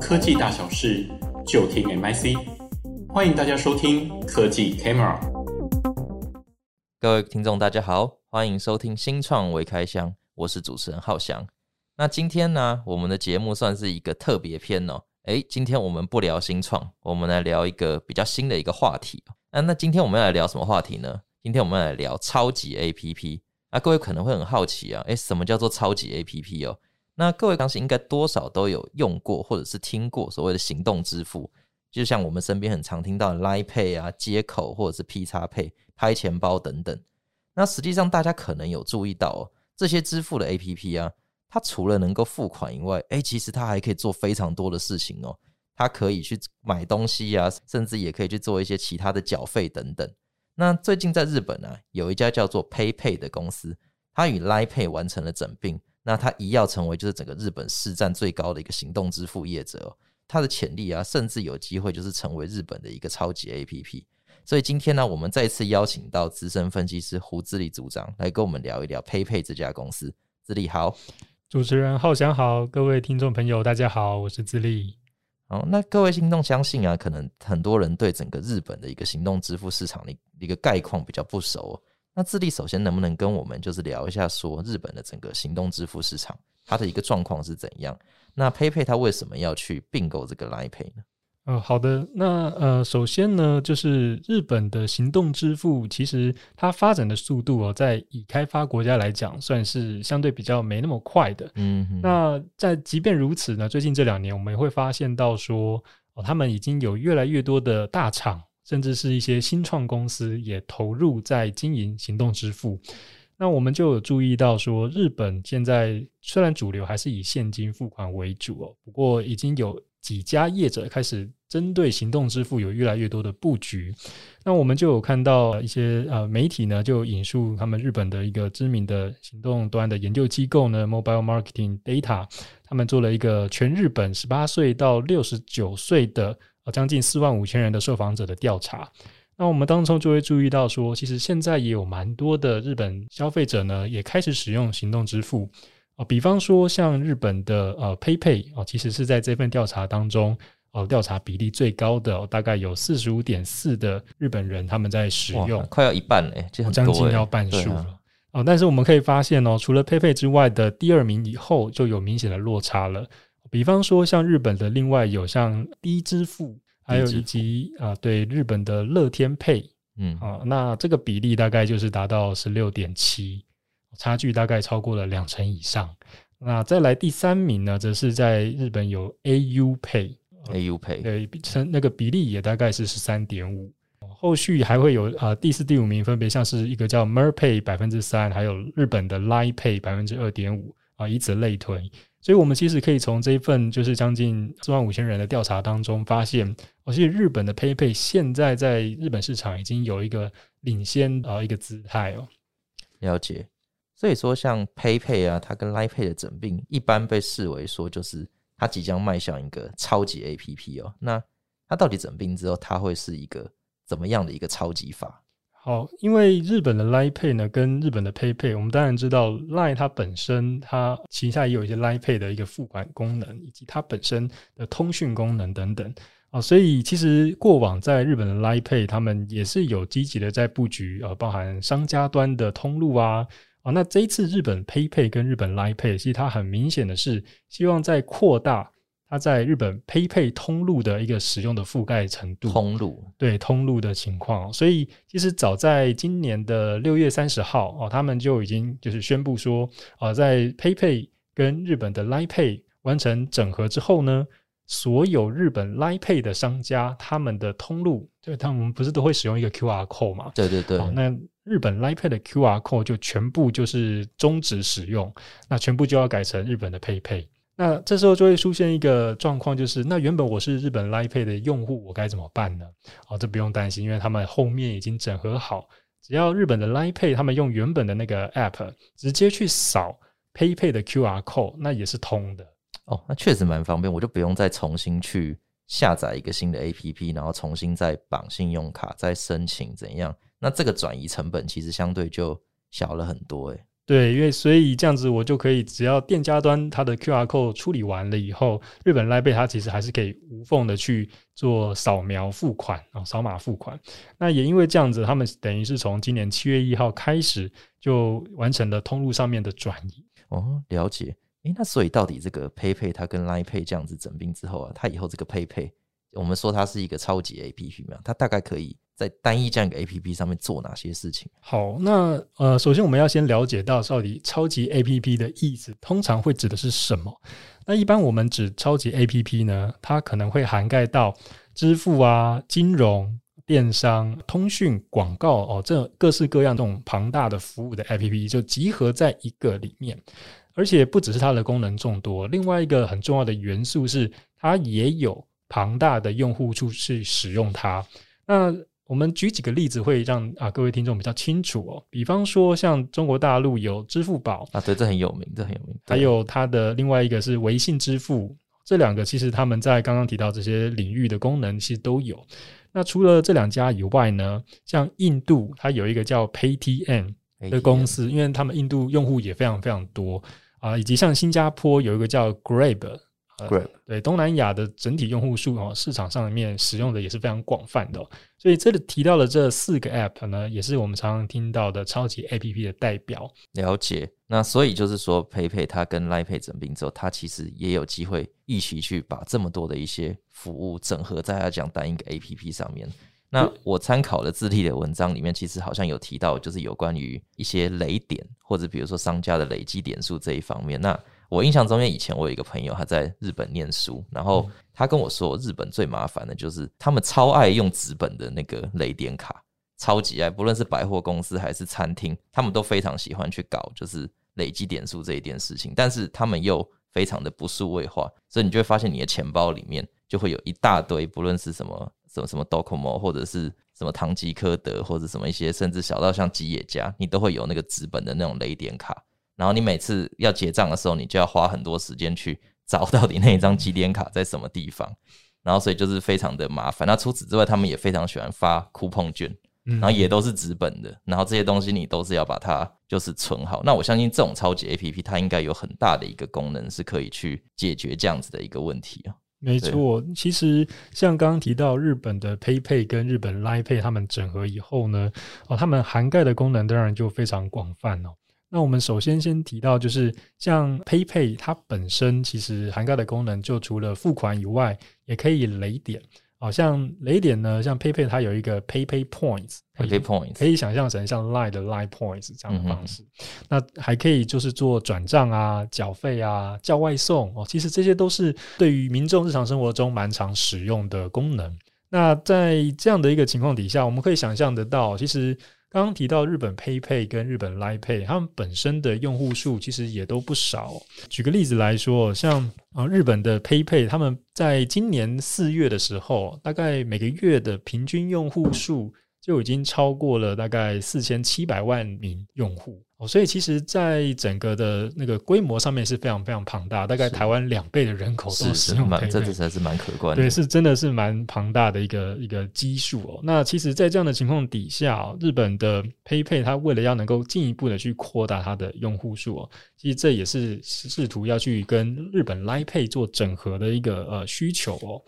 科技大小事就听 MIC，欢迎大家收听科技 Camera。各位听众，大家好，欢迎收听新创微开箱，我是主持人浩翔。那今天呢，我们的节目算是一个特别篇哦。诶，今天我们不聊新创，我们来聊一个比较新的一个话题。那那今天我们要来聊什么话题呢？今天我们要来聊超级 APP。那各位可能会很好奇啊，诶，什么叫做超级 APP 哦？那各位当时应该多少都有用过或者是听过所谓的行动支付，就像我们身边很常听到的 Line Pay 啊、接口或者是 P 叉 Pay、拍钱包等等。那实际上大家可能有注意到哦，这些支付的 APP 啊，它除了能够付款以外，诶，其实它还可以做非常多的事情哦。它可以去买东西啊，甚至也可以去做一些其他的缴费等等。那最近在日本啊，有一家叫做 PayPay 的公司，它与 Line Pay 完成了整并。那它一要成为就是整个日本市占最高的一个行动支付业者哦，它的潜力啊，甚至有机会就是成为日本的一个超级 APP。所以今天呢，我们再次邀请到资深分析师胡自立组长来跟我们聊一聊 PayPay 这家公司。自立好，主持人浩翔好，各位听众朋友大家好，我是自立。好，那各位听众相信啊，可能很多人对整个日本的一个行动支付市场的一个概况比较不熟。那智利首先能不能跟我们就是聊一下，说日本的整个行动支付市场它的一个状况是怎样？那 PayPay 它为什么要去并购这个 Line Pay 呢？呃，好的，那呃，首先呢，就是日本的行动支付其实它发展的速度哦，在已开发国家来讲，算是相对比较没那么快的。嗯，那在即便如此呢，最近这两年我们也会发现到说，哦，他们已经有越来越多的大厂。甚至是一些新创公司也投入在经营行动支付，那我们就有注意到说，日本现在虽然主流还是以现金付款为主哦，不过已经有几家业者开始针对行动支付有越来越多的布局。那我们就有看到一些呃媒体呢，就引述他们日本的一个知名的行动端的研究机构呢，Mobile Marketing Data，他们做了一个全日本十八岁到六十九岁的。啊，将近四万五千人的受访者的调查，那我们当中就会注意到说，其实现在也有蛮多的日本消费者呢，也开始使用行动支付啊。比方说，像日本的呃 PayPay 啊，其实是在这份调查当中，呃，调查比例最高的，大概有四十五点四的日本人他们在使用，快要一半嘞，就很多，将近要半数了啊。但是我们可以发现哦，除了 PayPay 之外的第二名以后，就有明显的落差了。比方说，像日本的另外有像低支付，还有以及啊，对日本的乐天 Pay，嗯啊，那这个比例大概就是达到十六点七，差距大概超过了两成以上。那再来第三名呢，则是在日本有 AU Pay，AU Pay，对，成那个比例也大概是十三点五。后续还会有啊，第四、第五名分别像是一个叫 Mer Pay 百分之三，还有日本的 Line Pay 百分之二点五啊，以此类推。所以，我们其实可以从这一份就是将近四万五千人的调查当中发现，哦其实日本的 PayPay 现在在日本市场已经有一个领先啊一个姿态哦。了解。所以说，像 PayPay 啊，它跟 Line Pay 的整并，一般被视为说就是它即将迈向一个超级 APP 哦。那它到底整并之后，它会是一个怎么样的一个超级法？好，因为日本的 Line Pay 呢，跟日本的 PayPay，我们当然知道 Line 它本身它旗下也有一些 Line Pay 的一个付款功能，以及它本身的通讯功能等等啊，所以其实过往在日本的 Line Pay，他们也是有积极的在布局啊，包含商家端的通路啊啊，那这一次日本 PayPay 跟日本 Line Pay，其实它很明显的是希望在扩大。它在日本 PayPay 通路的一个使用的覆盖程度，通路对通路的情况，所以其实早在今年的六月三十号哦，他们就已经就是宣布说，啊，在 PayPay 跟日本的 Line Pay 完成整合之后呢，所有日本 Line Pay 的商家，他们的通路，就他们不是都会使用一个 QR code 嘛？对对对，那日本 Line Pay 的 QR code 就全部就是终止使用，那全部就要改成日本的 PayPay。那这时候就会出现一个状况，就是那原本我是日本 Lipay 的用户，我该怎么办呢？哦，这不用担心，因为他们后面已经整合好，只要日本的 Lipay，他们用原本的那个 App 直接去扫 PayPay 的 QR Code，那也是通的。哦，那确实蛮方便，我就不用再重新去下载一个新的 APP，然后重新再绑信用卡，再申请怎样？那这个转移成本其实相对就小了很多，诶。对，因为所以这样子，我就可以只要店家端它的 QR code 处理完了以后，日本 LINE 它其实还是可以无缝的去做扫描付款啊，扫码付款。那也因为这样子，他们等于是从今年七月一号开始就完成了通路上面的转移。哦，了解。诶，那所以到底这个 PayPay 它跟 LINE Pay 这样子整并之后啊，它以后这个 PayPay，我们说它是一个超级 APP 嘛，它大概可以。在单一这样一个 A P P 上面做哪些事情？好，那呃，首先我们要先了解到到底超级 A P P 的意思，通常会指的是什么？那一般我们指超级 A P P 呢，它可能会涵盖到支付啊、金融、电商、通讯、广告哦，这各式各样这种庞大的服务的 A P P 就集合在一个里面，而且不只是它的功能众多，另外一个很重要的元素是它也有庞大的用户数去使用它。那我们举几个例子，会让啊各位听众比较清楚哦。比方说，像中国大陆有支付宝啊，对，这很有名，这很有名。还有它的另外一个是微信支付，这两个其实他们在刚刚提到这些领域的功能其实都有。那除了这两家以外呢，像印度它有一个叫 Paytm 的公司，因为他们印度用户也非常非常多啊，以及像新加坡有一个叫 Grab。Grab 对东南亚的整体用户数哦，市场上面使用的也是非常广泛的，所以这里提到的这四个 App 呢，也是我们常常听到的超级 APP 的代表。了解，那所以就是说，PayPay 它跟 LINE Pay 整并之后，它其实也有机会一起去把这么多的一些服务整合在它讲单一个 APP 上面。那我参考的智利的文章里面，其实好像有提到，就是有关于一些雷点或者比如说商家的累积点数这一方面。那我印象中，因为以前我有一个朋友，他在日本念书，然后他跟我说，日本最麻烦的就是他们超爱用纸本的那个雷点卡，超级爱，不论是百货公司还是餐厅，他们都非常喜欢去搞，就是累积点数这一件事情。但是他们又非常的不数位化，所以你就会发现你的钱包里面就会有一大堆，不论是什么什么什么 Docomo，或者是什么唐吉诃德，或者什么一些，甚至小到像吉野家，你都会有那个纸本的那种雷点卡。然后你每次要结账的时候，你就要花很多时间去找到底那一张积点卡在什么地方，然后所以就是非常的麻烦。那除此之外，他们也非常喜欢发 coupon 券，然后也都是纸本的，然后这些东西你都是要把它就是存好。那我相信这种超级 APP 它应该有很大的一个功能是可以去解决这样子的一个问题啊。没错，其实像刚刚提到日本的 PayPay 跟日本 LINE Pay 他们整合以后呢，哦，他们涵盖的功能当然就非常广泛哦。那我们首先先提到，就是像 PayPay，它本身其实涵盖的功能，就除了付款以外，也可以累点。好像雷点呢，像 PayPay 它有一个 PayPay Points，PayPay Points 可以想象成像 Line 的 Line Points 这样的方式。那还可以就是做转账啊、缴费啊、叫外送哦，其实这些都是对于民众日常生活中蛮常使用的功能。那在这样的一个情况底下，我们可以想象得到，其实。刚刚提到日本 PayPay 跟日本 LINE Pay，他们本身的用户数其实也都不少。举个例子来说，像啊日本的 PayPay，他们在今年四月的时候，大概每个月的平均用户数就已经超过了大概四千七百万名用户哦。所以其实，在整个的那个规模上面是非常非常庞大，大概台湾两倍的人口都使用 PayPay，这才是蛮可观的。对，是真的是蛮庞大的一个一个基数哦。那其实，在这样的情况底下，日本的 PayPay 它为了要能够进一步的去扩大它的用户数哦，其实这也是试图要去跟日本 LINE Pay 做整合的一个呃需求哦。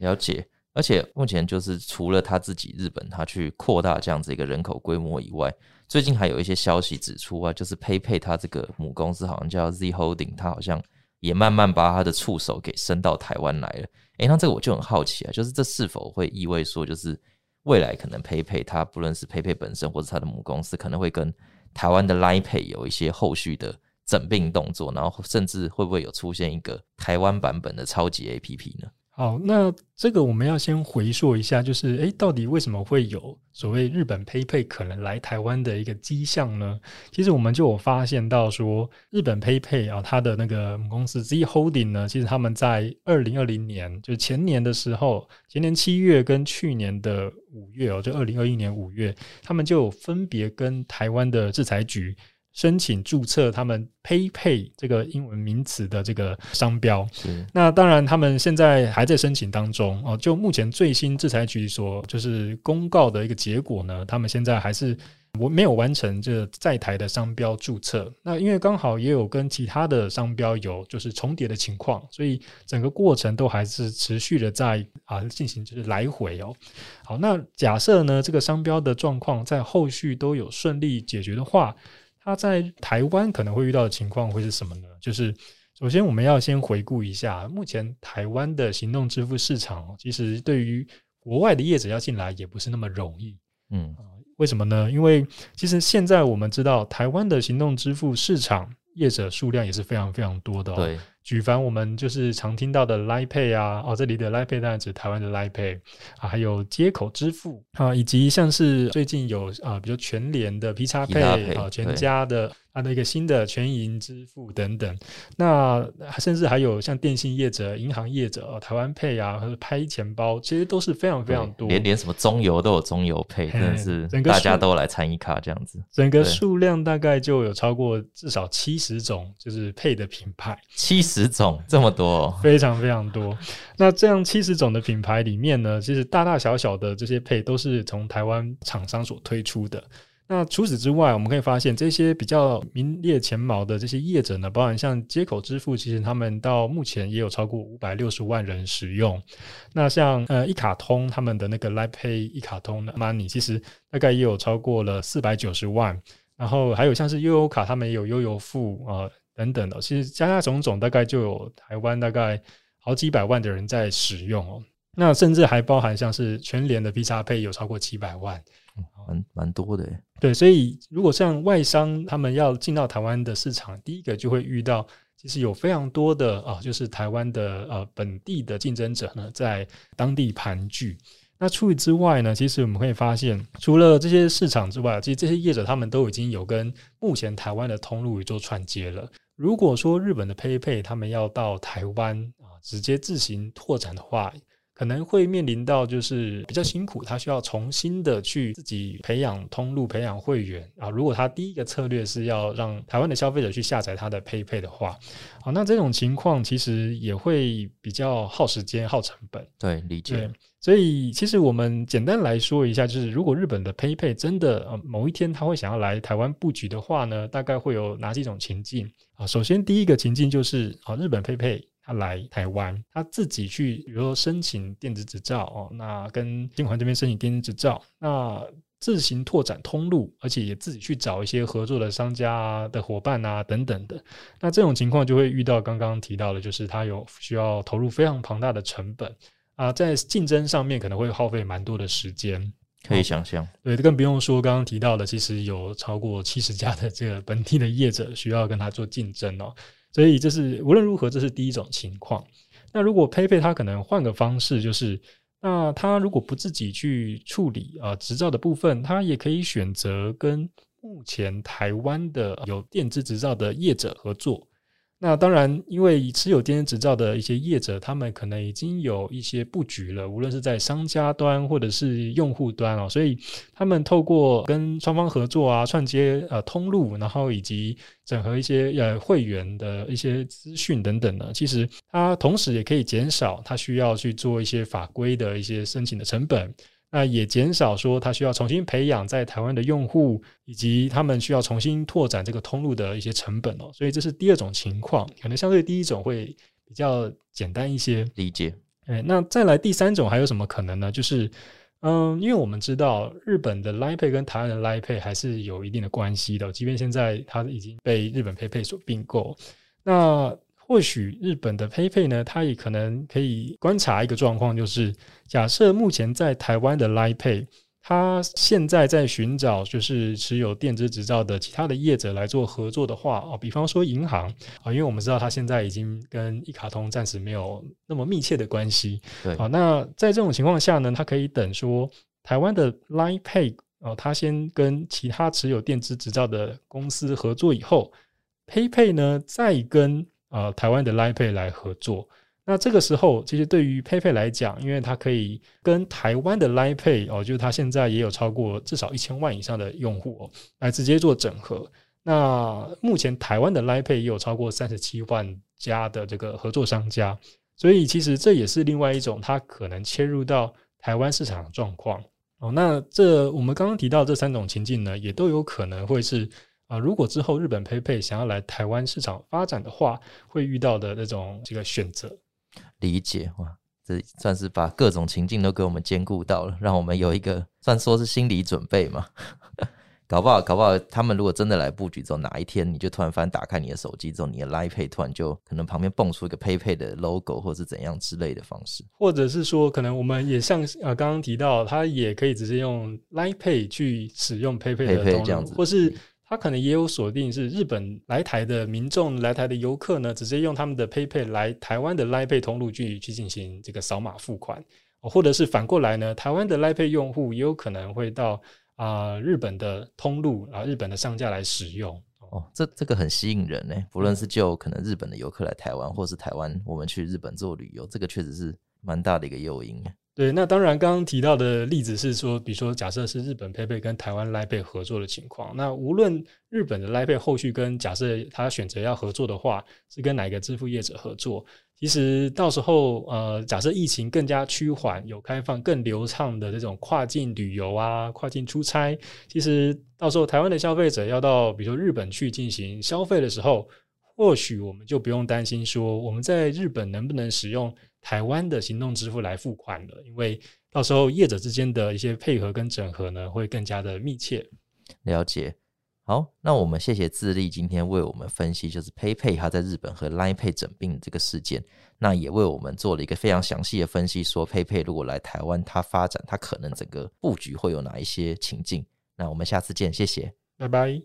了解，而且目前就是除了他自己日本他去扩大这样子一个人口规模以外。最近还有一些消息指出啊，就是 PayPay 它这个母公司好像叫 Z Holding，它好像也慢慢把它的触手给伸到台湾来了。诶，那这个我就很好奇啊，就是这是否会意味说，就是未来可能 PayPay 它不论是 PayPay 本身或者它的母公司，可能会跟台湾的 Line Pay 有一些后续的整并动作，然后甚至会不会有出现一个台湾版本的超级 APP 呢？好，那这个我们要先回溯一下，就是诶，到底为什么会有所谓日本 PayPay 可能来台湾的一个迹象呢？其实我们就有发现到说，日本 PayPay 啊，它的那个母公司 Z Holding 呢，其实他们在二零二零年，就前年的时候，前年七月跟去年的五月哦，就二零二一年五月，他们就分别跟台湾的制裁局。申请注册他们 PayPay 这个英文名词的这个商标，是那当然他们现在还在申请当中哦。就目前最新制裁局所就是公告的一个结果呢，他们现在还是我没有完成这在台的商标注册。那因为刚好也有跟其他的商标有就是重叠的情况，所以整个过程都还是持续的在啊进行就是来回哦。好，那假设呢这个商标的状况在后续都有顺利解决的话，它在台湾可能会遇到的情况会是什么呢？就是首先我们要先回顾一下，目前台湾的行动支付市场，其实对于国外的业者要进来也不是那么容易。嗯，为什么呢？因为其实现在我们知道，台湾的行动支付市场业者数量也是非常非常多的哦。对。举凡我们就是常听到的 Line Pay 啊，哦，这里的 Line Pay 当然指台湾的 Line Pay 啊，还有接口支付啊，以及像是最近有啊，比如全联的 P 叉 Pay 啊，全家的。它的一个新的全银支付等等，那甚至还有像电信业者、银行业者、台湾 Pay 啊，或者拍钱包，其实都是非常非常多。连连什么中油都有中油 Pay，真的是大家都来参与卡这样子。整个数量大概就有超过至少七十种，就是 Pay 的品牌。七十十种这么多，非常非常多。那这样七十种的品牌里面呢，其实大大小小的这些配都是从台湾厂商所推出的。那除此之外，我们可以发现这些比较名列前茅的这些业者呢，包含像接口支付，其实他们到目前也有超过五百六十万人使用。那像呃一卡通他们的那个 l i p a y 一卡通的 Money，其实大概也有超过了四百九十万。然后还有像是悠游卡，他们也有悠游付啊等等的，其实加加种种大概就有台湾大概好几百万的人在使用哦。那甚至还包含像是全联的 PXPay 有超过七百万。蛮蛮多的，对，所以如果像外商他们要进到台湾的市场，第一个就会遇到，其实有非常多的啊，就是台湾的呃本地的竞争者呢，在当地盘踞。那除此之外呢，其实我们可以发现，除了这些市场之外，其实这些业者他们都已经有跟目前台湾的通路做串接了。如果说日本的 PayPay 他们要到台湾啊，直接自行拓展的话，可能会面临到就是比较辛苦，他需要重新的去自己培养通路、培养会员啊。如果他第一个策略是要让台湾的消费者去下载他的 PayPay 的话，好，那这种情况其实也会比较耗时间、耗成本。对，理解。所以其实我们简单来说一下，就是如果日本的 PayPay 真的呃某一天他会想要来台湾布局的话呢，大概会有哪几种情境啊？首先第一个情境就是啊，日本 PayPay。他来台湾，他自己去，比如说申请电子执照哦，那跟金环这边申请电子执照，那自行拓展通路，而且也自己去找一些合作的商家的伙伴啊等等的。那这种情况就会遇到刚刚提到的，就是他有需要投入非常庞大的成本啊，在竞争上面可能会耗费蛮多的时间，可以想象。对，更不用说刚刚提到的，其实有超过七十家的这个本地的业者需要跟他做竞争哦。所以这是无论如何，这是第一种情况。那如果佩佩他可能换个方式，就是那他如果不自己去处理啊执照的部分，他也可以选择跟目前台湾的有电子执照的业者合作。那当然，因为持有电子执照的一些业者，他们可能已经有一些布局了，无论是在商家端或者是用户端哦，所以他们透过跟双方合作啊，串接呃通路，然后以及整合一些呃会员的一些资讯等等呢，其实它同时也可以减少它需要去做一些法规的一些申请的成本。那也减少说他需要重新培养在台湾的用户，以及他们需要重新拓展这个通路的一些成本哦，所以这是第二种情况，可能相对第一种会比较简单一些理解。哎，那再来第三种还有什么可能呢？就是嗯，因为我们知道日本的 Line Pay 跟台湾的 Line Pay 还是有一定的关系的，即便现在它已经被日本 PayPay 所并购，那。或许日本的 PayPay 呢，它也可能可以观察一个状况，就是假设目前在台湾的 Line Pay，它现在在寻找就是持有电子执照的其他的业者来做合作的话，哦，比方说银行啊，因为我们知道它现在已经跟一卡通暂时没有那么密切的关系，对，好，那在这种情况下呢，它可以等说台湾的 Line Pay 哦，它先跟其他持有电子执照的公司合作以后，PayPay 呢再跟呃，台湾的 Line Pay 来合作，那这个时候其实对于 PayPay 来讲，因为它可以跟台湾的 Line Pay 哦，就是它现在也有超过至少一千万以上的用户哦，来直接做整合。那目前台湾的 Line Pay 也有超过三十七万家的这个合作商家，所以其实这也是另外一种它可能切入到台湾市场的状况。哦，那这我们刚刚提到这三种情境呢，也都有可能会是啊、呃，如果之后日本 PayPay 想要来台湾市场发展的话，会遇到的那种这个选择。理解哇，这算是把各种情境都给我们兼顾到了，让我们有一个算说是心理准备嘛。搞不好，搞不好，他们如果真的来布局之后，哪一天你就突然翻打开你的手机之后，你的 Line Pay 突然就可能旁边蹦出一个 PayPay 的 logo，或是怎样之类的方式，或者是说，可能我们也像呃刚刚提到，它也可以直接用 Line Pay 去使用 PayPay 的这样子，或是它可能也有锁定是日本来台的民众来台的游客呢，直接用他们的 PayPay 来台湾的 Line Pay 通路去去进行这个扫码付款，或者是反过来呢，台湾的 Line Pay 用户也有可能会到。啊、日本的通路啊，日本的商家来使用哦，这这个很吸引人呢。不论是就可能日本的游客来台湾，或是台湾我们去日本做旅游，这个确实是蛮大的一个诱因。对，那当然，刚刚提到的例子是说，比如说，假设是日本 PayPay 跟台湾 Line Pay 合作的情况，那无论日本的 Line Pay 后续跟假设他选择要合作的话，是跟哪个支付业者合作，其实到时候，呃，假设疫情更加趋缓，有开放更流畅的这种跨境旅游啊，跨境出差，其实到时候台湾的消费者要到比如说日本去进行消费的时候，或许我们就不用担心说我们在日本能不能使用。台湾的行动支付来付款了，因为到时候业者之间的一些配合跟整合呢，会更加的密切。了解。好，那我们谢谢智利今天为我们分析，就是 PayPay 它在日本和 Line Pay 整并这个事件，那也为我们做了一个非常详细的分析，说 PayPay 如果来台湾，它发展它可能整个布局会有哪一些情境。那我们下次见，谢谢，拜拜。